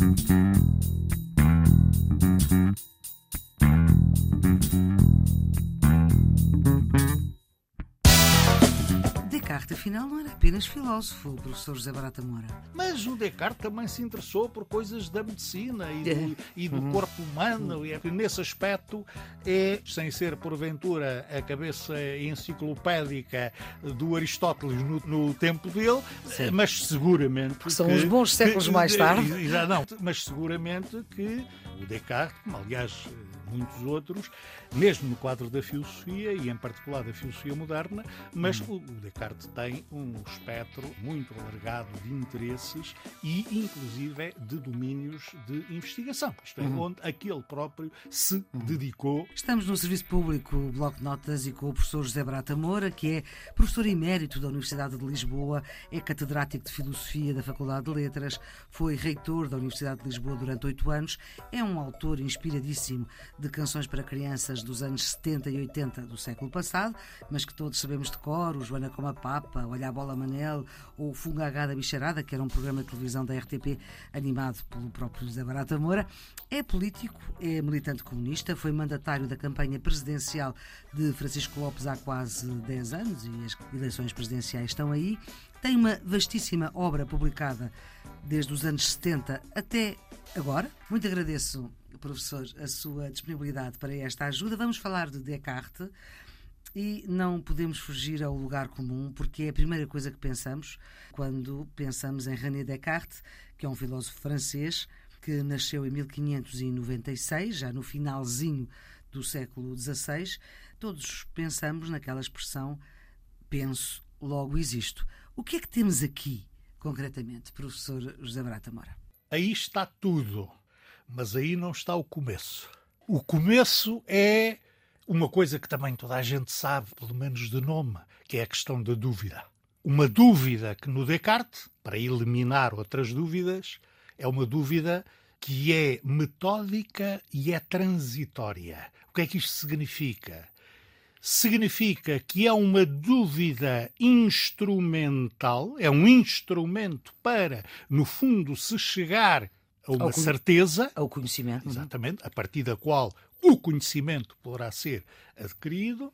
Thank you. Descartes, afinal, não era apenas filósofo, o professor José Barata Moura. Mas o Descartes também se interessou por coisas da medicina e do, É. e do corpo humano, e é que nesse aspecto é, sem ser porventura a cabeça enciclopédica do Aristóteles no, no tempo dele, Sim. mas seguramente. Que são uns bons séculos mais tarde. Não, mas seguramente que o Descartes, como aliás muitos outros, mesmo no quadro da filosofia e em particular da filosofia moderna, mas Hum. o Descartes tem um espectro muito alargado de interesses e inclusive de domínios de investigação, isto é, Hum. onde aquele próprio se dedicou Estamos no Serviço Público Bloco de Notas e com o professor José Barata Moura, que é professor emérito da Universidade de Lisboa, é catedrático de Filosofia da Faculdade de Letras, foi reitor da Universidade de Lisboa durante oito anos, é um autor inspiradíssimo de canções para crianças dos anos 70 e 80 do século passado, mas que todos sabemos de cor, o Joana como a Papa, Olha a Bola Manel ou o Fungagá da Bicharada, que era um programa de televisão da RTP animado pelo próprio José Barata Moura. É político, é militante comunista, foi mandatário da campanha presidencial de Francisco Lopes há quase 10 anos e as eleições presidenciais estão aí. Tem uma vastíssima obra publicada desde os anos 70 até agora. Muito agradeço, professor, a sua disponibilidade para esta ajuda. Vamos falar de Descartes. E não podemos fugir ao lugar comum, porque é a primeira coisa que pensamos quando pensamos em René Descartes, que é um filósofo francês que nasceu em 1596, já no finalzinho do século XVI. Todos pensamos naquela expressão penso, logo existo. O que é que temos aqui, concretamente, professor José Barata Mora? Aí está tudo, mas aí não está o começo. O começo é uma coisa que também toda a gente sabe, pelo menos de nome, que é a questão da dúvida. Uma dúvida que no Descartes, para eliminar outras dúvidas, é uma dúvida que é metódica e é transitória. O que é que isto significa? significa que é uma dúvida instrumental, é um instrumento para, no fundo, se chegar a uma Ao certeza, Ao conhecimento. exatamente, a partir da qual o conhecimento poderá ser adquirido,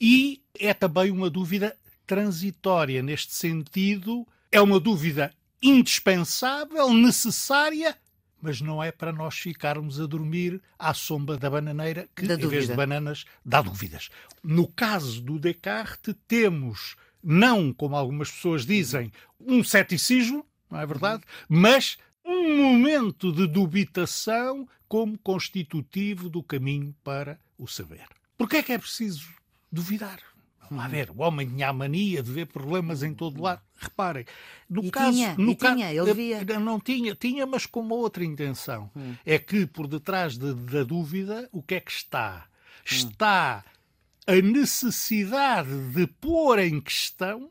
e é também uma dúvida transitória. Neste sentido, é uma dúvida indispensável, necessária, mas não é para nós ficarmos a dormir à sombra da bananeira, que Da em vez de bananas dá dúvidas. No caso do Descartes, temos, não como algumas pessoas dizem, um ceticismo, não é verdade? Mas um momento de dubitação como constitutivo do caminho para o saber. Porquê é que é preciso duvidar? Vamos ver, o homem tinha a mania de ver problemas em todo lado. Reparem, no E caso, tinha, no ca- tinha, ele via. Eh, Não tinha, tinha, mas com uma outra intenção. É que por detrás de- da dúvida, o que é que está? Está a necessidade de pôr em questão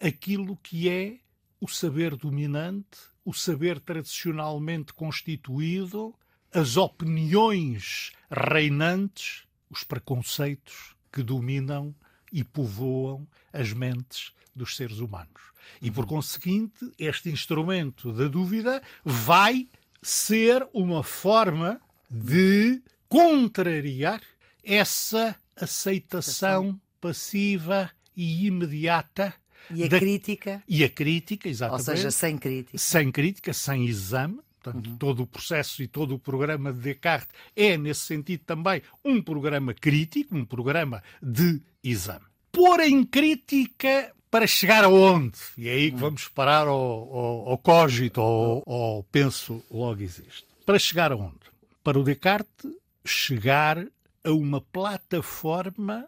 aquilo que é o saber dominante, o saber tradicionalmente constituído, as opiniões reinantes, os preconceitos que dominam e povoam as mentes dos seres humanos. E, por conseguinte, este instrumento da dúvida vai ser uma forma de contrariar essa aceitação passiva e imediata E a da- crítica, e a crítica, ou exatamente, seja, sem crítica. sem crítica, sem exame. Portanto, todo o processo e todo o programa de Descartes é, nesse sentido, também um programa crítico, um programa de exame. Pôr em crítica para chegar aonde? E é aí que vamos parar ao, ao, ao cogito, ao, ao penso logo existe. Para chegar aonde? Para o Descartes, chegar a uma plataforma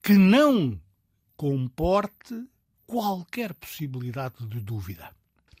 que não comporte qualquer possibilidade de dúvida.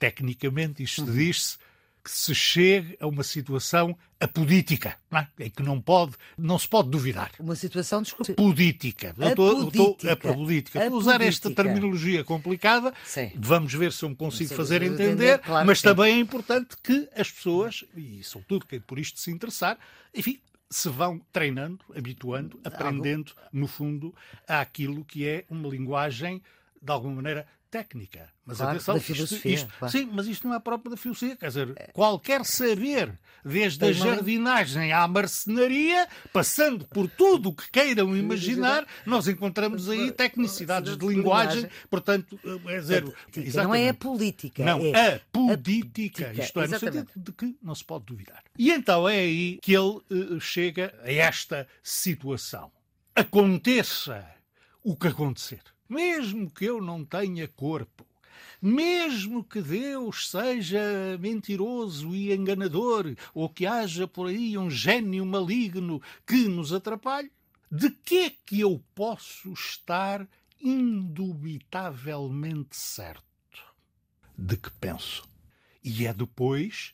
Tecnicamente, isto diz-se que se chegue a uma situação apodítica, não é? em que não, pode, não se pode duvidar. Uma situação, desculpe. Política. Estou- Apodítica. A política. Estou a usar esta terminologia complicada. Sim. Vamos ver se eu me consigo fazer entender, entender, claro mas também é importante que as pessoas, e sobretudo quem por isto se interessar, enfim, se vão treinando, habituando, aprendendo, no fundo, àquilo que é uma linguagem, de alguma maneira, técnica. Mas claro, atenção, da filosofia, isto, isto, claro. sim, mas isto não é próprio da filosofia. Quer dizer, qualquer saber, desde a Tem uma- jardinagem à marcenaria, passando por tudo o que queiram imaginar, nós encontramos aí tecnicidades de linguagem. Portanto, é dizer, Não é a política. Não, é a política. Isto é, no sentido de que não se pode duvidar. E então é aí que ele eh, chega a esta situação. Aconteça o que acontecer. Mesmo que eu não tenha corpo, mesmo que Deus seja mentiroso e enganador, ou que haja por aí um gênio maligno que nos atrapalhe, de que é que eu posso estar indubitavelmente certo? De que penso. E é depois,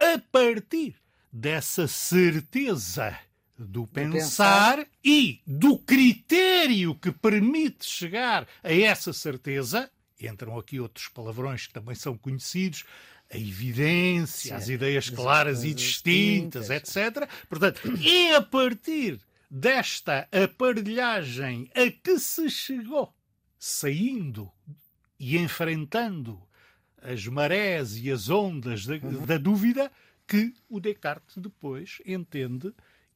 a partir dessa certeza do pensar, pensar. e do critério que permite chegar a essa certeza, entram aqui outros palavrões que também são conhecidos, a evidência, Sim, as ideias as claras e distintas, distintas. etc. Portanto, é a partir desta aparelhagem a que se chegou, saindo e enfrentando as marés e as ondas da, da dúvida, que o Descartes depois entende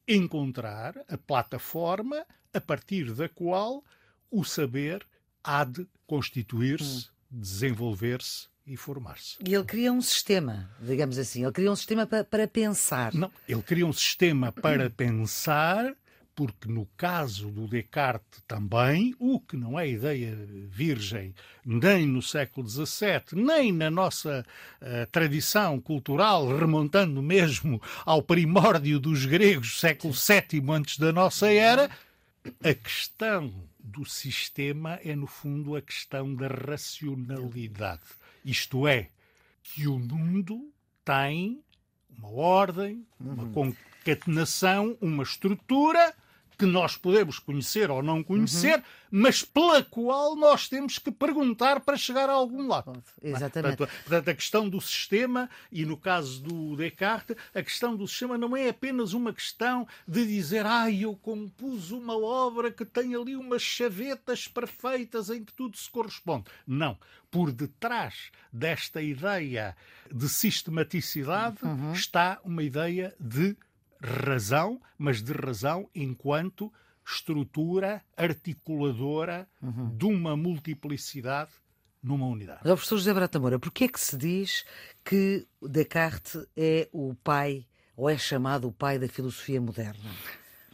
encontrar a plataforma a partir da qual o saber há de constituir-se, desenvolver-se e formar-se. E ele cria um sistema, digamos assim. Ele cria um sistema pa- para pensar. Não, ele cria um sistema para pensar, porque no caso do Descartes também, o que não é ideia virgem nem no século XVII, nem na nossa eh, tradição cultural, remontando mesmo ao primórdio dos gregos, século VII antes da nossa era, a questão do sistema é, no fundo, a questão da racionalidade. Isto é, que o mundo tem uma ordem, uma concatenação, uma estrutura que nós podemos conhecer ou não conhecer, mas pela qual nós temos que perguntar para chegar a algum lado. Exatamente. Portanto, portanto, a questão do sistema, e no caso do Descartes, a questão do sistema não é apenas uma questão de dizer, ah, eu compus uma obra que tem ali umas chavetas perfeitas em que tudo se corresponde. Não. Por detrás desta ideia de sistematicidade está uma ideia de razão, mas de razão enquanto estrutura articuladora de uma multiplicidade numa unidade. Mas, professor José Brata Moura, porquê é que se diz que Descartes é o pai, ou é chamado o pai da filosofia moderna?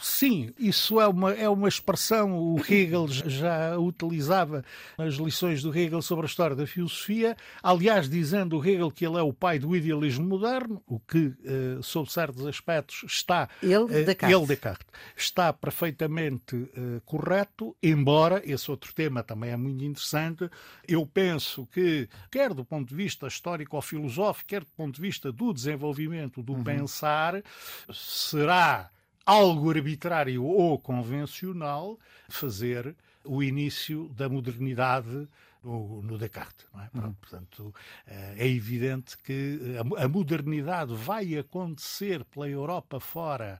Sim, isso é uma, é uma expressão, o Hegel já utilizava nas lições do Hegel sobre a história da filosofia, aliás, dizendo o Hegel que ele é o pai do idealismo moderno, o que, eh, sob certos aspectos, está. Ele, eh, Descartes. ele, Descartes. Está perfeitamente eh, correto, embora esse outro tema também é muito interessante. Eu penso que, quer do ponto de vista histórico ou filosófico, quer do ponto de vista do desenvolvimento do pensar, será algo arbitrário ou convencional fazer o início da modernidade no, no Descartes. É? Pronto, Portanto, eh, é evidente que a, a modernidade vai acontecer pela Europa fora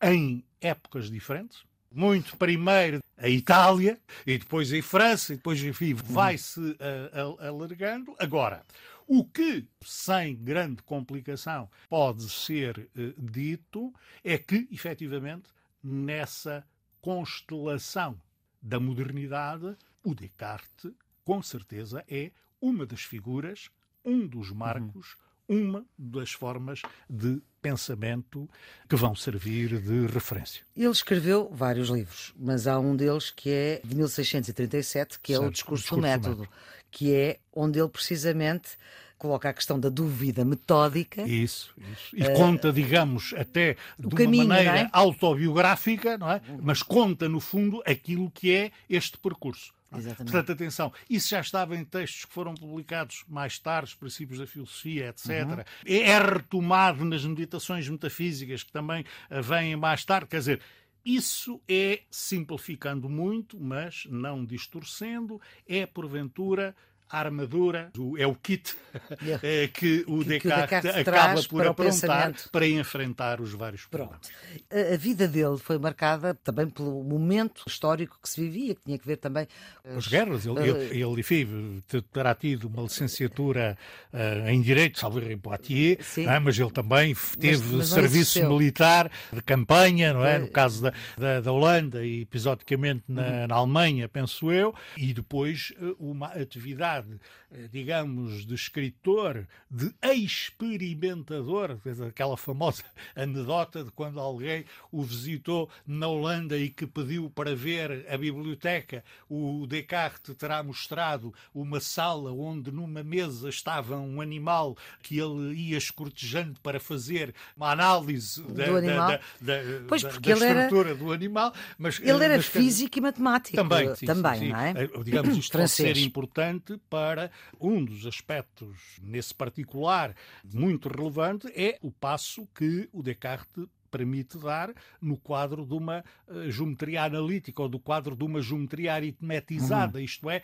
em épocas diferentes. Muito primeiro a Itália, e depois em França, e depois, enfim, vai-se eh, a- alargando. Agora, o que, sem grande complicação, pode ser eh, dito é que, efetivamente, nessa constelação da modernidade, o Descartes, com certeza, é uma das figuras, um dos marcos, uma das formas de pensamento que vão servir de referência. Ele escreveu vários livros, mas há um deles que é de 1637, que é o Certo, Discurso, Discurso do do Método, que é onde ele precisamente coloca a questão da dúvida metódica. Isso, isso. E conta, digamos, até de uma caminho, maneira é? autobiográfica, não é? Mas conta, no fundo, aquilo que é este percurso. Exatamente. Portanto, atenção, isso já estava em textos que foram publicados mais tarde, os princípios da filosofia, etc. Uhum. É é retomado nas meditações metafísicas, que também eh, vêm mais tarde. Quer dizer, isso é, simplificando muito, mas não distorcendo, é, porventura, a armadura, é o kit Yeah. que o Que- que o Descartes, Descartes acaba por para aprontar para enfrentar os vários problemas. Pronto. A, vida dele foi marcada também pelo momento histórico que se vivia, que tinha que ver também. eh, As guerras, ele, eh, ele, ele enfim, te- terá tido uma licenciatura eh, em Direito, salvo em Poitiers, é? mas ele também teve mas não serviço exerceu. militar de campanha, não é? No caso da, da, da Holanda e episodicamente na, Uhum. na Alemanha, penso eu, e depois eh, uma atividade, eh, digamos, de escritor, de experimentador, aquela famosa anedota de quando alguém o visitou na Holanda e que pediu para ver a biblioteca, o Descartes terá mostrado uma sala onde numa mesa estava um animal que ele ia escortejando para fazer uma análise da, Do animal? da, da, Pois, da- ele era- estrutura do animal. Mas, Ele era mas, físico e matemático. também, sim, também, sim, não é? Eh, Digamos, isto pode ser importante para um dos aspectos, nesse particular, muito relevante, é o passo que o Descartes permite dar no quadro de uma eh, geometria analítica ou do quadro de uma geometria aritmetizada, Uhum. isto é,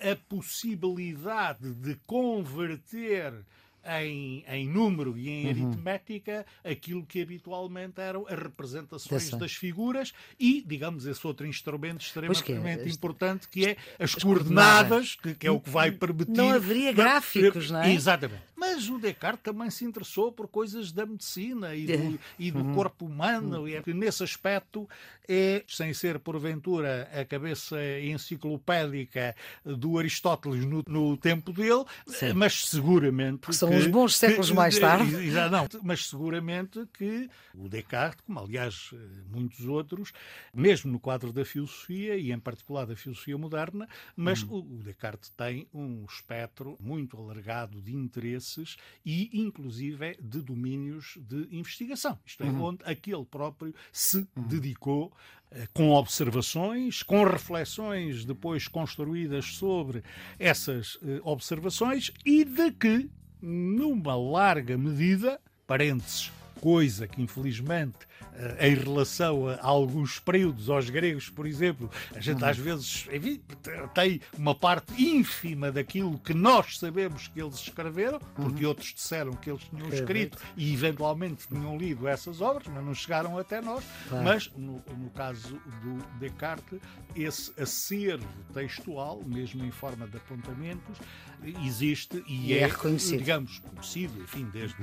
a possibilidade de converter em, em número e em Uhum. aritmética aquilo que habitualmente eram as representações Dessa. das figuras e, digamos, esse outro instrumento é, extremamente este- importante que é as, as coordenadas, que, que é o que vai permitir. Não haveria gráficos, não é? Exatamente. Mas o Descartes também se interessou por coisas da medicina e do, e do Uhum. corpo humano, e é que nesse aspecto é, sem ser porventura a cabeça enciclopédica do Aristóteles no, no tempo dele, Sim. mas seguramente. São que- uns bons séculos que- mais tarde. Não, mas seguramente que o Descartes, como aliás eh, muitos outros, mesmo no quadro da filosofia e em particular da filosofia moderna, mas o, o Descartes tem um espectro muito alargado de interesses e inclusive de domínios de investigação. Isto é, onde aquele próprio se dedicou eh, com observações, com reflexões depois construídas sobre essas eh, observações e de que, numa larga medida, parênteses, coisa que infelizmente eh, em relação a alguns períodos aos gregos, por exemplo, a gente às vezes enfim, tem uma parte ínfima daquilo que nós sabemos que eles escreveram, porque outros disseram que eles tinham escrito e eventualmente tinham lido essas obras, mas não chegaram até nós. Mas no, no caso do Descartes, esse acervo textual, mesmo em forma de apontamentos, existe e, E é reconhecido. digamos, conhecido, enfim, desde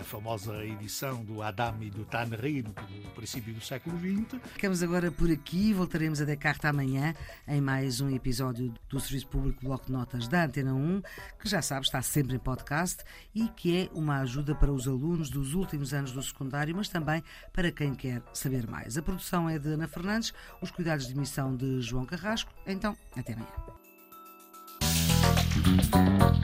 a famosa edição do Adam e do Tannery, no no princípio do século XX. Ficamos agora por aqui, voltaremos a Descartes amanhã em mais um episódio do Serviço Público Bloco de Notas da Antena 1, que já sabe está sempre em podcast e que é uma ajuda para os alunos dos últimos anos do secundário, mas também para quem quer saber mais. A produção é de Ana Fernandes, os cuidados de emissão de João Carrasco. Então, até amanhã. Música